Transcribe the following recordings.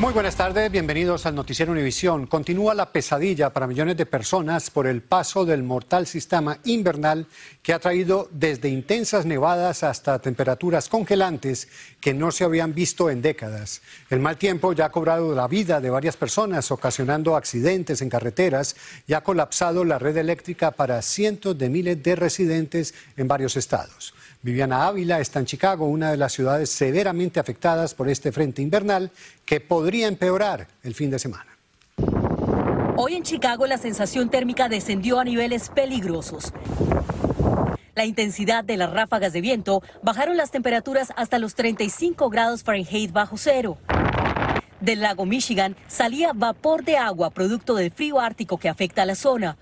Muy buenas tardes, bienvenidos al Noticiero Univisión. Continúa la pesadilla para millones de personas por el paso del mortal sistema invernal que ha traído desde intensas nevadas hasta temperaturas congelantes que no se habían visto en décadas. El mal tiempo ya ha cobrado la vida de varias personas, ocasionando accidentes en carreteras y ha colapsado la red eléctrica para cientos de miles de residentes en varios estados. Viviana Ávila está en Chicago, una de las ciudades severamente afectadas por este frente invernal que podría empeorar el fin de semana. Hoy en Chicago la sensación térmica descendió a niveles peligrosos. La intensidad de las ráfagas de viento bajaron las temperaturas hasta los 35 grados Fahrenheit bajo cero. Del lago Michigan salía vapor de agua producto del frío ártico que afecta a la zona.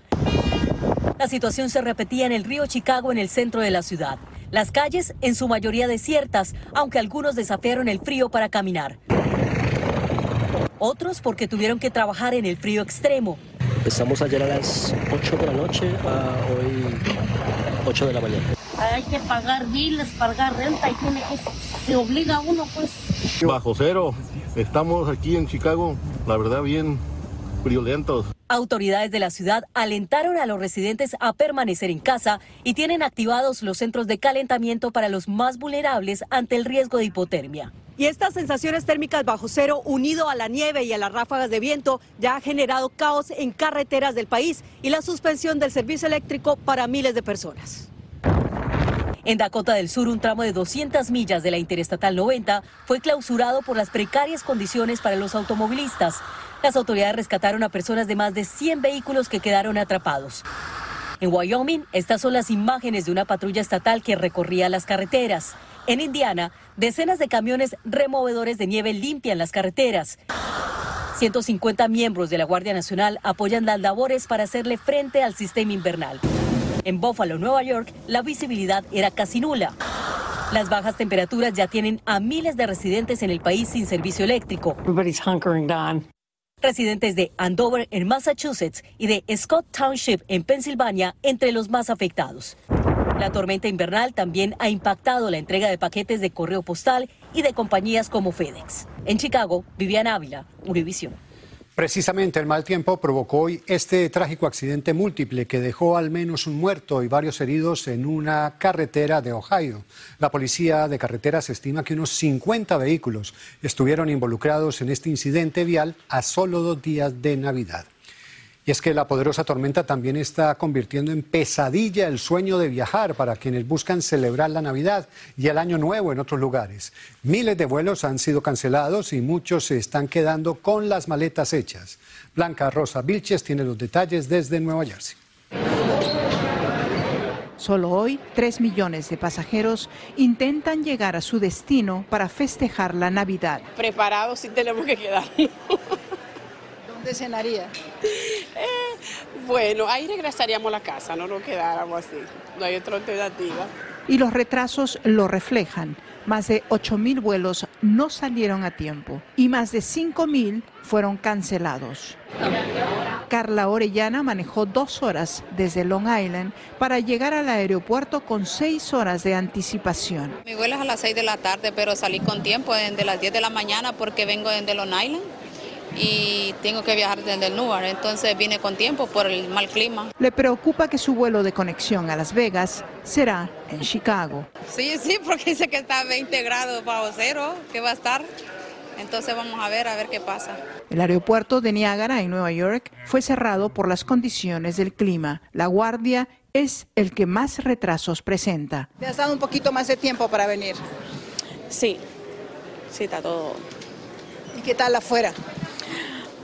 La situación se repetía en el río Chicago en el centro de la ciudad. Las calles en su mayoría desiertas, aunque algunos desafiaron el frío para caminar. Otros porque tuvieron que trabajar en el frío extremo. Empezamos ayer a las 8 de la noche a hoy 8 de la mañana. Hay que pagar biles, pagar renta y tiene que se obliga a uno pues. Bajo cero. Estamos aquí en Chicago, la verdad bien friolentos. Autoridades de la ciudad alentaron a los residentes a permanecer en casa y tienen activados los centros de calentamiento para los más vulnerables ante el riesgo de hipotermia. Y estas sensaciones térmicas bajo cero, unido a la nieve y a las ráfagas de viento, ya ha generado caos en carreteras del país y la suspensión del servicio eléctrico para miles de personas. En Dakota del Sur, un tramo de 200 millas de la Interestatal 90 fue clausurado por las precarias condiciones para los automovilistas. Las autoridades rescataron a personas de más de 100 vehículos que quedaron atrapados. En Wyoming, estas son las imágenes de una patrulla estatal que recorría las carreteras. En Indiana, decenas de camiones removedores de nieve limpian las carreteras. 150 miembros de la Guardia Nacional apoyan las labores para hacerle frente al sistema invernal. En Buffalo, Nueva York, la visibilidad era casi nula. Las bajas temperaturas ya tienen a miles de residentes en el país sin servicio eléctrico. Residentes de Andover en Massachusetts y de Scott Township en Pensilvania entre los más afectados. La tormenta invernal también ha impactado la entrega de paquetes de correo postal y de compañías como FedEx. En Chicago, Viviana Ávila, Univision. Precisamente el mal tiempo provocó hoy este trágico accidente múltiple que dejó al menos un muerto y varios heridos en una carretera de Ohio. La policía de carreteras estima que unos 50 vehículos estuvieron involucrados en este incidente vial a solo dos días de Navidad. Y es que la poderosa tormenta también está convirtiendo en pesadilla el sueño de viajar para quienes buscan celebrar la Navidad y el Año Nuevo en otros lugares. Miles de vuelos han sido cancelados y muchos se están quedando con las maletas hechas. Blanca Rosa Vilches tiene los detalles desde Nueva Jersey. Solo hoy, 3 millones de pasajeros intentan llegar a su destino para festejar la Navidad. Preparados sí tenemos que quedar. ¿Dónde cenaría? Eh, bueno, ahí regresaríamos a la casa, no nos quedáramos así. No hay otra alternativa. Y los retrasos lo reflejan. Más de 8.000 vuelos no salieron a tiempo y más de 5.000 fueron cancelados. Carla Orellana manejó dos horas desde Long Island para llegar al aeropuerto con seis horas de anticipación. Mi vuelo es a las 6 de la tarde, pero salí con tiempo desde las 10 de la mañana porque vengo desde Long Island y tengo que viajar desde el Newark, entonces vine con tiempo por el mal clima. Le preocupa que su vuelo de conexión a Las Vegas será en Chicago. Sí, sí, porque dice que está a 20 grados bajo cero, que va a estar. Entonces vamos a ver, a ver qué pasa. El aeropuerto de Niagara en Nueva York fue cerrado por las condiciones del clima. La guardia es el que más retrasos presenta. ¿Te has dado un poquito más de tiempo para venir? Sí, sí, está todo. ¿Y qué tal afuera?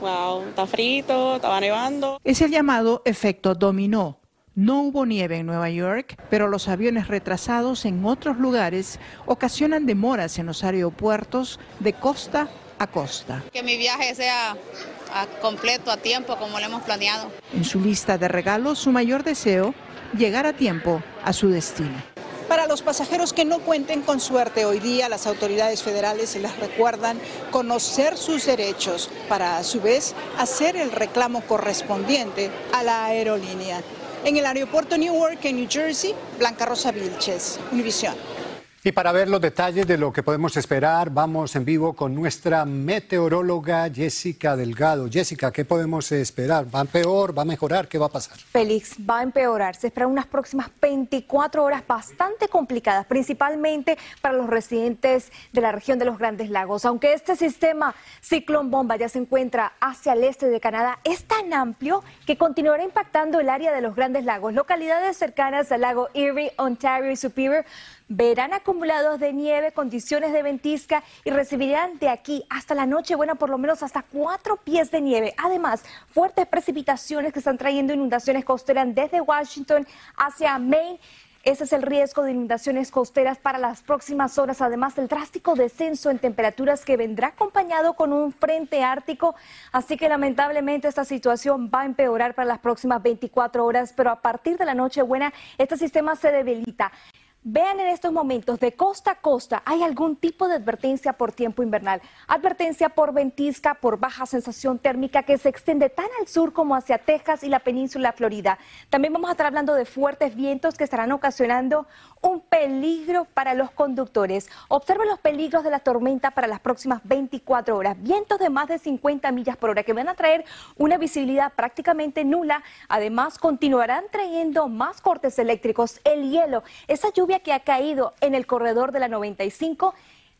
Wow, está frito, estaba nevando. Es el llamado efecto dominó. No hubo nieve en Nueva York, pero los aviones retrasados en otros lugares ocasionan demoras en los aeropuertos de costa a costa. Que mi viaje sea a completo, a tiempo, como lo hemos planeado. En su lista de regalos, su mayor deseo, llegar a tiempo a su destino. Para los pasajeros que no cuenten con suerte hoy día, las autoridades federales les recuerdan conocer sus derechos para a su vez hacer el reclamo correspondiente a la aerolínea. En el aeropuerto Newark, en New Jersey, Blanca Rosa Vilches, Univisión. Y para ver los detalles de lo que podemos esperar, vamos en vivo con nuestra meteoróloga Jessica Delgado. Jessica, ¿qué podemos esperar? ¿Va a peor? ¿Va a mejorar? ¿Qué va a pasar? Félix, va a empeorar. Se esperan unas próximas 24 horas bastante complicadas, principalmente para los residentes de la región de los Grandes Lagos. Aunque este sistema ciclón bomba ya se encuentra hacia el este de Canadá, es tan amplio que continuará impactando el área de los Grandes Lagos. Localidades cercanas al lago Erie, Ontario y Superior verán acumulados de nieve, condiciones de ventisca y recibirán de aquí hasta la noche buena por lo menos hasta cuatro pies de nieve. Además, fuertes precipitaciones que están trayendo inundaciones costeras desde Washington hacia Maine. Ese es el riesgo de inundaciones costeras para las próximas horas, además del drástico descenso en temperaturas que vendrá acompañado con un frente ártico. Así que lamentablemente esta situación va a empeorar para las próximas 24 horas, pero a partir de la noche buena este sistema se debilita. Vean en estos momentos, de costa a costa, hay algún tipo de advertencia por tiempo invernal. Advertencia por ventisca, por baja sensación térmica que se extiende tan al sur como hacia Texas y la península Florida. También vamos a estar hablando de fuertes vientos que estarán ocasionando un peligro para los conductores. Observen los peligros de la tormenta para las próximas 24 horas. Vientos de más de 50 millas por hora que van a traer una visibilidad prácticamente nula. Además, continuarán trayendo más cortes eléctricos, el hielo, esa lluvia que ha caído en el corredor de la 95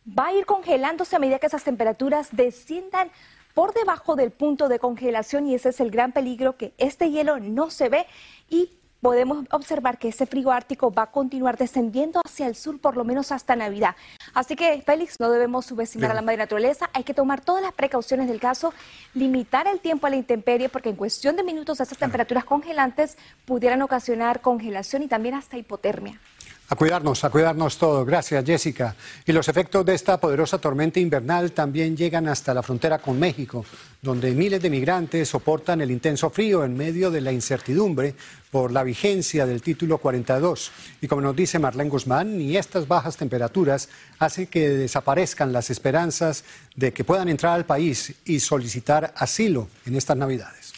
va a ir congelándose a medida que esas temperaturas desciendan por debajo del punto de congelación y ese es el gran peligro que este hielo no se ve y podemos observar que ese frío ártico va a continuar descendiendo hacia el sur por lo menos hasta Navidad. Así que, Félix, no debemos subestimar a la madre naturaleza, hay que tomar todas las precauciones del caso, limitar el tiempo a la intemperie, porque en cuestión de minutos esas temperaturas congelantes pudieran ocasionar congelación y también hasta hipotermia. A cuidarnos, a cuidarnos todos. Gracias, Jessica. Y los efectos de esta poderosa tormenta invernal también llegan hasta la frontera con México, donde miles de migrantes soportan el intenso frío en medio de la incertidumbre por la vigencia del título 42. Y como nos dice Marlene Guzmán, ni estas bajas temperaturas hacen que desaparezcan las esperanzas de que puedan entrar al país y solicitar asilo en estas Navidades.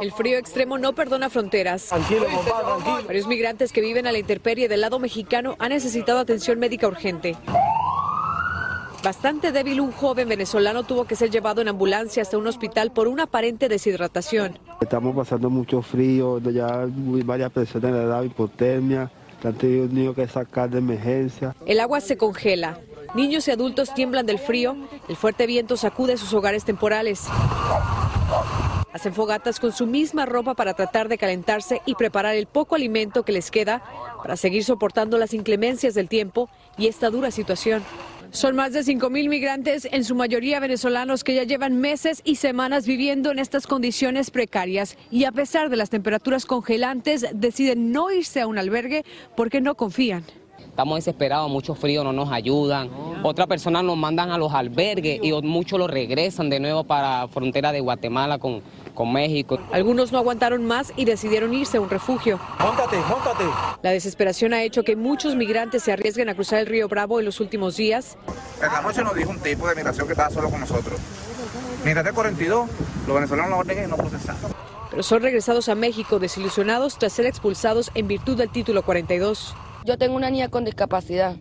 El frío extremo no perdona fronteras. Varios migrantes que viven a la intemperie del lado mexicano han necesitado atención médica urgente. Bastante débil, un joven venezolano tuvo que ser llevado en ambulancia hasta un hospital por una aparente deshidratación. Estamos pasando mucho frío, ya varias personas le da hipotermia, han tenido que sacar de emergencia. El agua se congela. Niños y adultos tiemblan del frío. El fuerte viento sacude sus hogares temporales. Hacen fogatas con su misma ropa para tratar de calentarse y preparar el poco alimento que les queda para seguir soportando las inclemencias del tiempo y esta dura situación. Son más de 5.000 migrantes, en su mayoría venezolanos, que ya llevan meses y semanas viviendo en estas condiciones precarias y a pesar de las temperaturas congelantes deciden no irse a un albergue porque no confían. Estamos desesperados, mucho frío, no nos ayudan. Otras personas nos mandan a los albergues y muchos los regresan de nuevo para la frontera de Guatemala con, con México. Algunos no aguantaron más y decidieron irse a un refugio. Móntate, móntate. La desesperación ha hecho que muchos migrantes se arriesguen a cruzar el río Bravo en los últimos días. En la noche nos dijo un tipo de migración que estaba solo con nosotros. Mientras de 42, los venezolanos la orden y no procesaron. Pero son regresados a México desilusionados tras ser expulsados en virtud del título 42. Yo tengo una niña con discapacidad,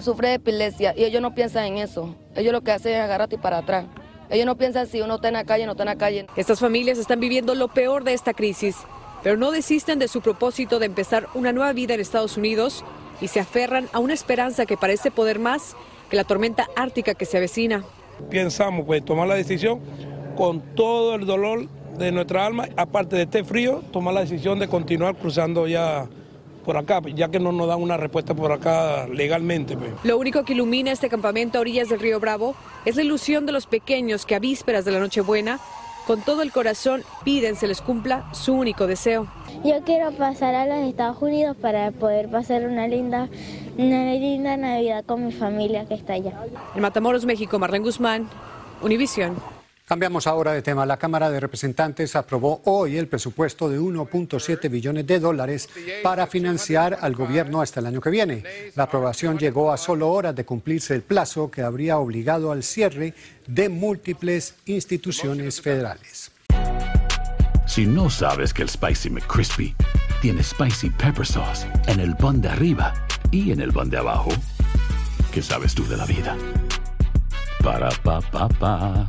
sufre de epilepsia y ellos no piensan en eso. Ellos lo que hacen es agarrarte para atrás. Ellos no piensan si uno está en la calle o no está en la calle. Estas familias están viviendo lo peor de esta crisis, pero no desisten de su propósito de empezar una nueva vida en Estados Unidos y se aferran a una esperanza que parece poder más que la tormenta ártica que se avecina. Pensamos pues tomar la decisión con todo el dolor de nuestra alma, aparte de este frío, tomar la decisión de continuar cruzando ya por acá, ya que no nos dan una respuesta por acá legalmente. Pues. Lo único que ilumina este campamento a orillas del río Bravo es la ilusión de los pequeños que a vísperas de la Nochebuena Con todo el corazón piden se les cumpla su único deseo. Yo quiero pasar a los Estados Unidos para poder pasar una linda, una linda Navidad con mi familia que está allá. En Matamoros, México, Marlene Guzmán, Univisión. Cambiamos ahora de tema. La Cámara de Representantes aprobó hoy el presupuesto de 1.7 billones de dólares para financiar al gobierno hasta el año que viene. La aprobación llegó a solo horas de cumplirse el plazo que habría obligado al cierre de múltiples instituciones federales. Si no sabes que el Spicy McCrispy tiene Spicy Pepper Sauce en el pan de arriba y en el pan de abajo, ¿qué sabes tú de la vida? Para, pa, pa, pa.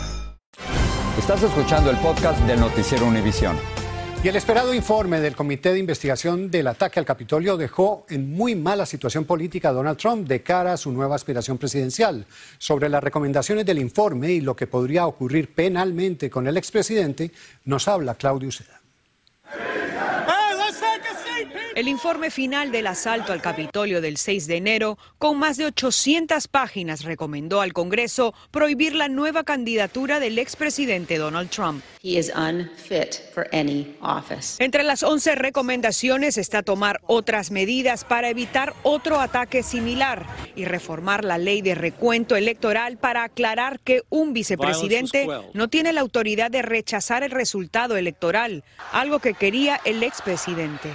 Estás escuchando el podcast del noticiero Univisión. Y el esperado informe del Comité de Investigación del ataque al Capitolio dejó en muy mala situación política a Donald Trump de cara a su nueva aspiración presidencial. Sobre las recomendaciones del informe y lo que podría ocurrir penalmente con el expresidente, nos habla Claudio Seda. El informe final del asalto al Capitolio del 6 de enero, con más de 800 páginas, recomendó al Congreso prohibir la nueva candidatura del expresidente Donald Trump. He is unfit for any office. Entre las 11 recomendaciones está tomar otras medidas para evitar otro ataque similar y reformar la ley de recuento electoral para aclarar que un vicepresidente no tiene la autoridad de rechazar el resultado electoral, algo que quería el expresidente.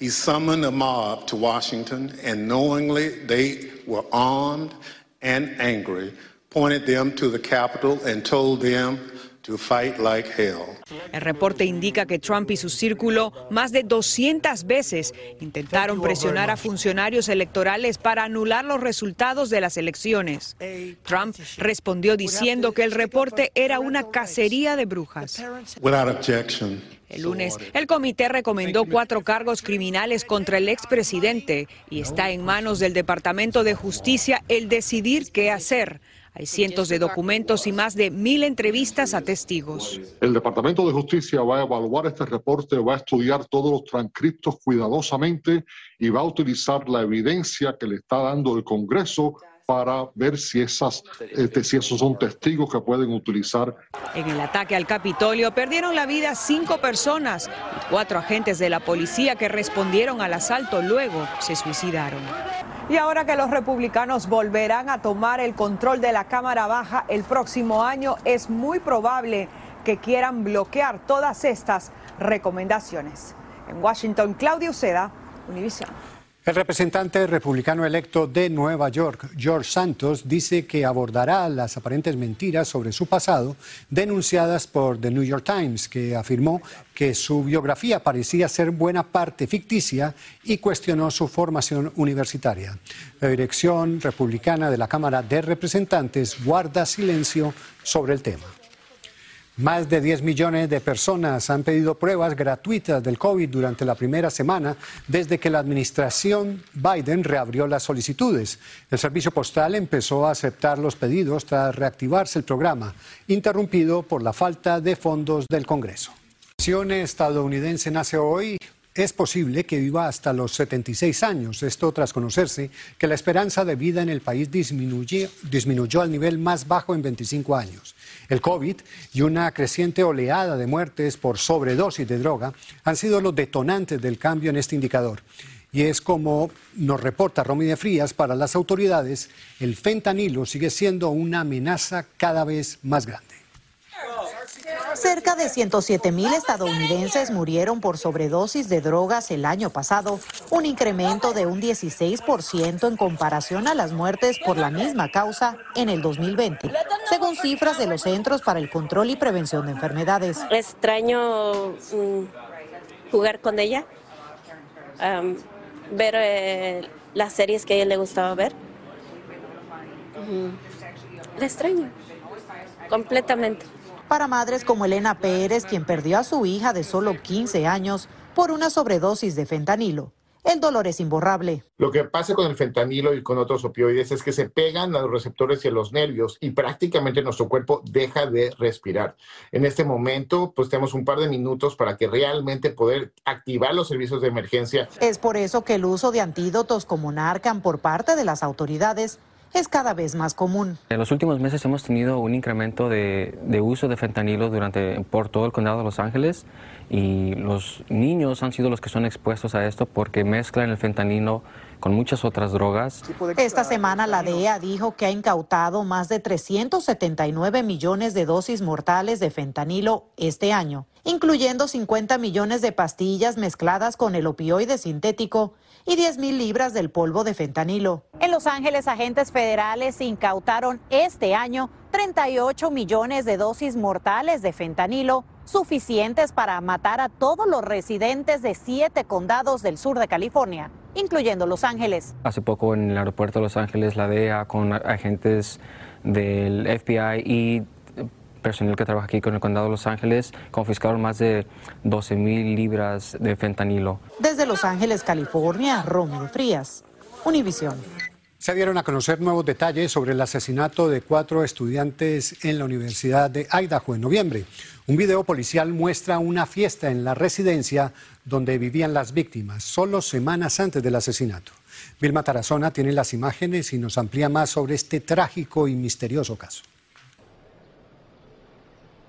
He summoned a mob to Washington, and knowingly they were armed and angry, pointed them to the Capitol and told them to fight like hell. El reporte indica que Trump y su círculo más de 200 veces intentaron presionar a funcionarios electorales para anular los resultados de las elecciones. Trump respondió diciendo que el reporte era una cacería de brujas. Without objection. El lunes, el comité recomendó cuatro cargos criminales contra el expresidente y está en manos del Departamento de Justicia el decidir qué hacer. Hay cientos de documentos y más de mil entrevistas a testigos. El Departamento de Justicia va a evaluar este reporte, va a estudiar todos los transcriptos cuidadosamente y va a utilizar la evidencia que le está dando el Congreso para ver si, esas, este, si esos son testigos que pueden utilizar. En el ataque al Capitolio perdieron la vida cinco personas y cuatro agentes de la policía que respondieron al asalto luego se suicidaron. Y ahora que los republicanos volverán a tomar el control de la Cámara Baja el próximo año, es muy probable que quieran bloquear todas estas recomendaciones. En Washington, Claudio Seda, Univision. El representante republicano electo de Nueva York, George Santos, dice que abordará las aparentes mentiras sobre su pasado denunciadas por The New York Times, que afirmó que su biografía parecía ser buena parte ficticia y cuestionó su formación universitaria. La dirección republicana de la Cámara de Representantes guarda silencio sobre el tema. Más de 10 millones de personas han pedido pruebas gratuitas del COVID durante la primera semana desde que la administración Biden reabrió las solicitudes. El servicio postal empezó a aceptar los pedidos tras reactivarse el programa, interrumpido por la falta de fondos del Congreso. La estadounidense nace hoy es posible que viva hasta los 76 años, esto tras conocerse que la esperanza de vida en el país disminuyó al nivel más bajo en 25 años. El COVID y una creciente oleada de muertes por sobredosis de droga han sido los detonantes del cambio en este indicador. Y es como nos reporta Romy de Frías, para las autoridades, el fentanilo sigue siendo una amenaza cada vez más grande. Cerca de 107 mil estadounidenses murieron por sobredosis de drogas el año pasado, un incremento de un 16% en comparación a las muertes por la misma causa en el 2020, según cifras de los Centros para el Control y Prevención de Enfermedades. extraño mm, jugar con ella, ver eh, las series que a ella le gustaba ver. La extraño. completamente. Para madres como Elena Pérez, quien perdió a su hija de solo 15 años por una sobredosis de fentanilo, el dolor es imborrable. Lo que pasa con el fentanilo y con otros opioides es que se pegan a los receptores y a los nervios y prácticamente nuestro cuerpo deja de respirar. En este momento, pues tenemos un par de minutos para que realmente poder activar los servicios de emergencia. Es por eso que el uso de antídotos como Narcan por parte de las autoridades es cada vez más común. En los últimos meses hemos tenido un incremento de, uso de fentanilo durante, por todo el condado de Los Ángeles y los niños han sido los que son expuestos a esto porque mezclan el fentanilo con muchas otras drogas. Esta semana la DEA dijo que ha incautado más de 379 millones de dosis mortales de fentanilo este año, incluyendo 50 millones de pastillas mezcladas con el opioide sintético y 10 mil libras del polvo de fentanilo. En Los Ángeles, agentes federales incautaron este año 38 millones de dosis mortales de fentanilo, suficientes para matar a todos los residentes de siete condados del sur de California, incluyendo Los Ángeles. Hace poco en el aeropuerto de Los Ángeles, la DEA con agentes del FBI y personal que trabaja aquí con el condado de Los Ángeles confiscaron más de 12 mil libras de fentanilo. Desde Los Ángeles, California, Romeo Frías, Univisión. Se dieron a conocer nuevos detalles sobre el asesinato de cuatro estudiantes en la Universidad de Idaho en noviembre. Un video policial muestra una fiesta en la residencia donde vivían las víctimas, solo semanas antes del asesinato. Vilma Tarazona tiene las imágenes y nos amplía más sobre este trágico y misterioso caso.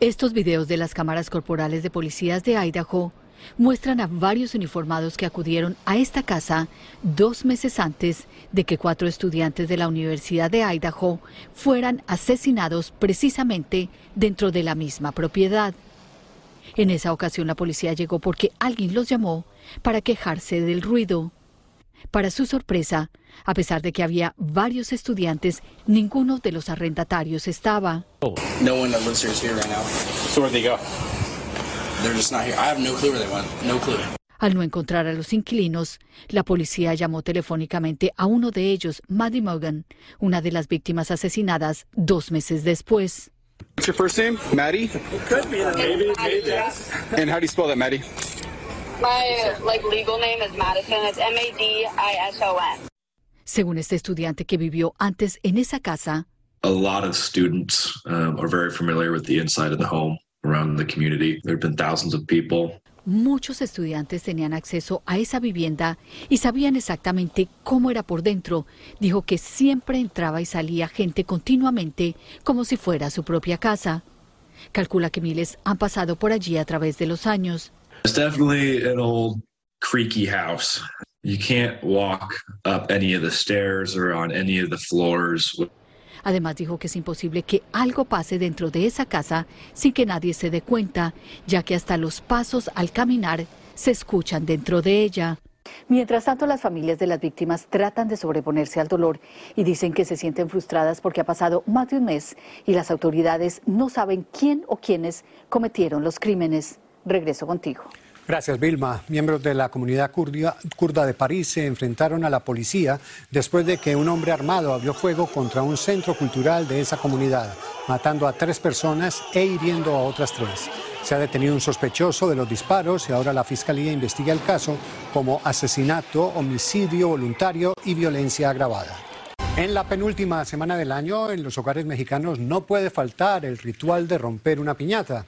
Estos videos de las cámaras corporales de policías de Idaho muestran a varios uniformados que acudieron a esta casa dos meses antes de que cuatro estudiantes de la Universidad de Idaho fueran asesinados precisamente dentro de la misma propiedad. En esa ocasión la policía llegó porque alguien los llamó para quejarse del ruido. Para su sorpresa, a pesar de que había varios estudiantes, ninguno de los arrendatarios estaba. Al no encontrar a los inquilinos, la policía llamó telefónicamente a uno de ellos, Maddie Morgan, una de las víctimas asesinadas dos meses después. What's your first name? Maddie? Could be Maybe, maybe. And how do you spell that, Maddie? My like legal name is Madison. It's M A D I S O N. Según este estudiante que vivió antes en esa casa, a lot of students um, are very familiar with the inside of the home around the community. There have been thousands of people. Muchos estudiantes tenían acceso a esa vivienda y sabían exactamente cómo era por dentro. Dijo que siempre entraba y salía gente continuamente como si fuera su propia casa. Calcula que miles han pasado por allí a través de los años. It's definitely an old creaky house. You can't walk up any of the stairs or on any of the floors. Además dijo que es imposible que algo pase dentro de esa casa sin que nadie se dé cuenta, ya que hasta los pasos al caminar se escuchan dentro de ella. Mientras tanto, las familias de las víctimas tratan de sobreponerse al dolor y dicen que se sienten frustradas porque ha pasado más de un mes y las autoridades no saben quién o quiénes cometieron los crímenes. Regreso contigo. Gracias, Vilma. Miembros de la comunidad kurda de París se enfrentaron a la policía después de que un hombre armado abrió fuego contra un centro cultural de esa comunidad, matando a tres personas e hiriendo a otras tres. Se ha detenido un sospechoso de los disparos y ahora la Fiscalía investiga el caso como asesinato, homicidio voluntario y violencia agravada. En la penúltima semana del año, en los hogares mexicanos no puede faltar el ritual de romper una piñata.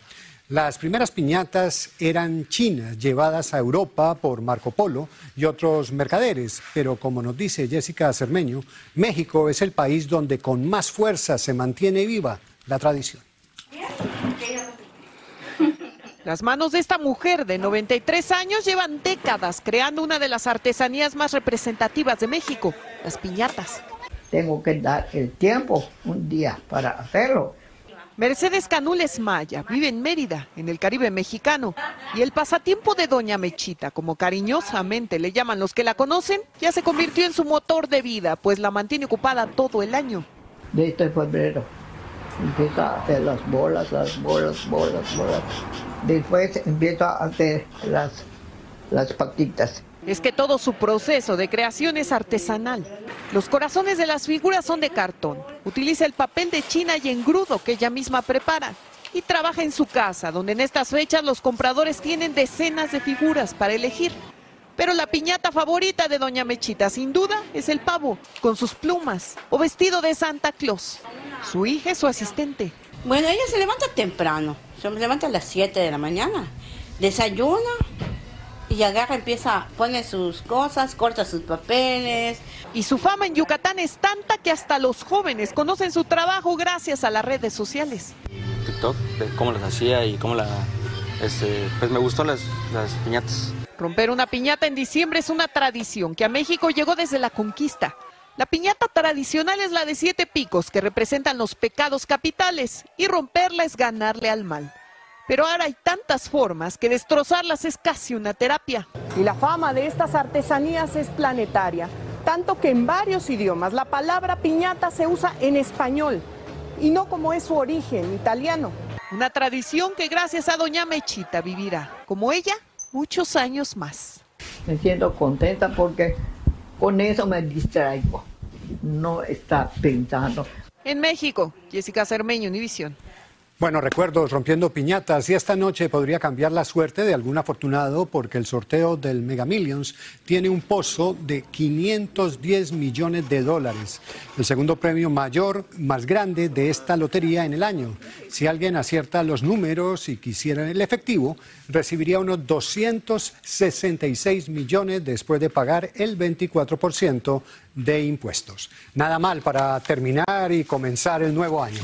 Las primeras piñatas eran chinas, llevadas a Europa por Marco Polo y otros mercaderes, pero como nos dice Jessica Cermeño, México es el país donde con más fuerza se mantiene viva la tradición. Las manos de esta mujer de 93 años llevan décadas creando una de las artesanías más representativas de México, las piñatas. Tengo que dar el tiempo un día para hacerlo Mercedes Canules Maya vive en Mérida, en el Caribe mexicano, y el pasatiempo de Doña Mechita, como cariñosamente le llaman los que la conocen, ya se convirtió en su motor de vida, pues la mantiene ocupada todo el año. De este febrero empieza a hacer las bolas, las bolas, bolas, bolas. Después empieza a hacer las, las patitas es que todo su proceso de creación es artesanal. Los corazones de las figuras son de cartón. Utiliza el papel de china y engrudo que ella misma prepara. Y trabaja en su casa, donde en estas fechas los compradores tienen decenas de figuras para elegir. Pero la piñata favorita de Doña Mechita, sin duda, es el pavo, con sus plumas o vestido de Santa Claus. Su hija es su asistente. Bueno, ella se levanta temprano, se levanta a las 7 de la mañana, desayuna y agarra, empieza, pone sus cosas, corta sus papeles. Y su fama en Yucatán es tanta que hasta los jóvenes conocen su trabajo gracias a las redes sociales. TikTok, de cómo las hacía y cómo la... Este, pues me gustó las, las piñatas. Romper una piñata en diciembre es una tradición que a México llegó desde la conquista. La piñata tradicional es la de siete picos que representan los pecados capitales y romperla es ganarle al mal. Pero ahora hay tantas formas que destrozarlas es casi una terapia. Y la fama de estas artesanías es planetaria, tanto que en varios idiomas la palabra piñata se usa en español y no como es su origen italiano. Una tradición que gracias a Doña Mechita vivirá, como ella, muchos años más. Me siento contenta porque con eso me distraigo. No está pensando. En México, Jessica Cermeño, Univisión. Bueno, recuerdos rompiendo piñatas y esta noche podría cambiar la suerte de algún afortunado porque el sorteo del Mega Millions tiene un pozo de 510 millones de dólares, el segundo premio mayor, más grande de esta lotería en el año. Si alguien acierta los números y quisiera el efectivo, recibiría unos 266 millones después de pagar el 24% de impuestos. Nada mal para terminar y comenzar el nuevo año.